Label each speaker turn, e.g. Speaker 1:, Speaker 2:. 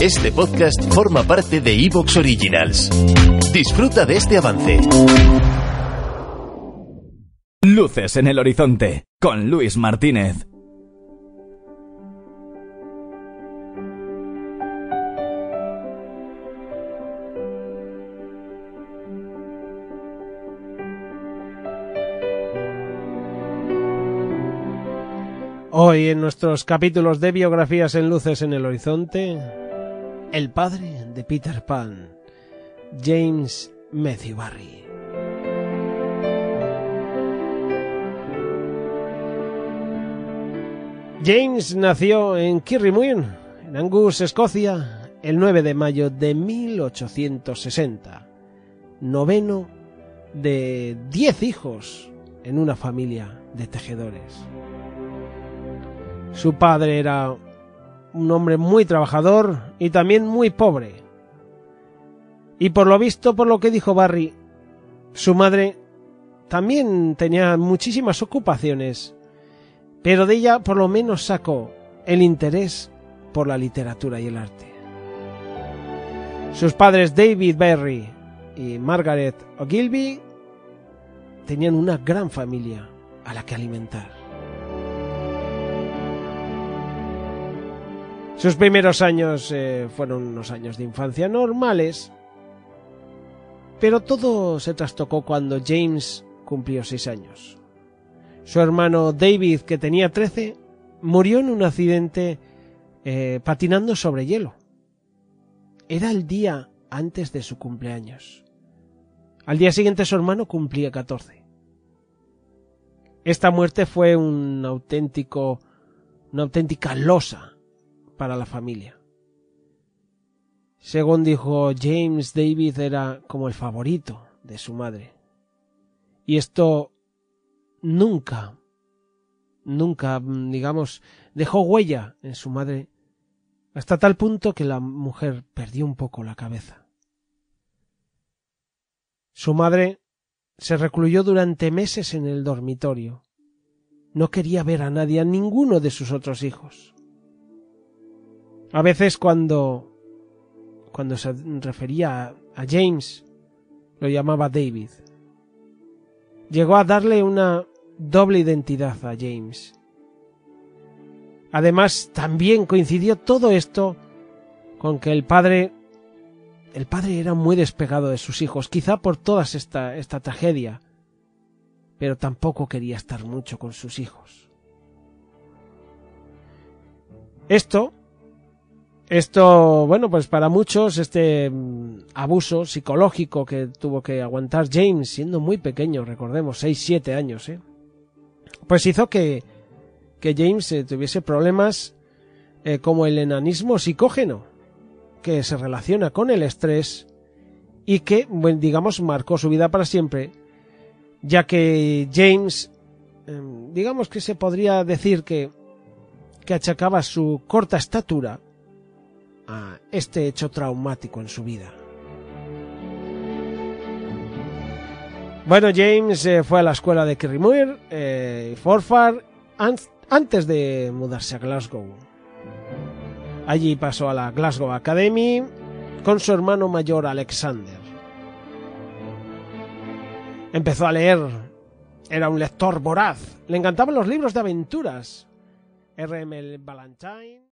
Speaker 1: Este podcast forma parte de Evox Originals. Disfruta de este avance.
Speaker 2: Luces en el horizonte con Luis Martínez.
Speaker 3: Hoy en nuestros capítulos de biografías en Luces en el Horizonte, el padre de Peter Pan, James Matthew Barry. James nació en Kirriemuir, en Angus, Escocia, el 9 de mayo de 1860, noveno de diez hijos en una familia de tejedores. Su padre era un hombre muy trabajador y también muy pobre. Y por lo visto, por lo que dijo Barry, su madre también tenía muchísimas ocupaciones, pero de ella por lo menos sacó el interés por la literatura y el arte. Sus padres David Barry y Margaret Ogilvy tenían una gran familia a la que alimentar. Sus primeros años eh, fueron unos años de infancia normales, pero todo se trastocó cuando James cumplió seis años. Su hermano David, que tenía trece, murió en un accidente eh, patinando sobre hielo. Era el día antes de su cumpleaños. Al día siguiente su hermano cumplía catorce. Esta muerte fue un auténtico, una auténtica losa para la familia. Según dijo James, David era como el favorito de su madre. Y esto nunca, nunca, digamos, dejó huella en su madre, hasta tal punto que la mujer perdió un poco la cabeza. Su madre se recluyó durante meses en el dormitorio. No quería ver a nadie, a ninguno de sus otros hijos. A veces cuando cuando se refería a James lo llamaba David. Llegó a darle una doble identidad a James. Además, también coincidió todo esto con que el padre el padre era muy despegado de sus hijos, quizá por toda esta, esta tragedia, pero tampoco quería estar mucho con sus hijos. Esto esto, bueno, pues para muchos este mm, abuso psicológico que tuvo que aguantar James siendo muy pequeño, recordemos, 6, 7 años, ¿eh? pues hizo que, que James eh, tuviese problemas eh, como el enanismo psicógeno, que se relaciona con el estrés y que, bueno, digamos, marcó su vida para siempre, ya que James, em, digamos que se podría decir que, que achacaba su corta estatura a este hecho traumático en su vida. Bueno, James eh, fue a la escuela de Kirriemuir eh, Forfar antes de mudarse a Glasgow. Allí pasó a la Glasgow Academy con su hermano mayor Alexander. Empezó a leer. Era un lector voraz. Le encantaban los libros de aventuras. R.M. Valentine.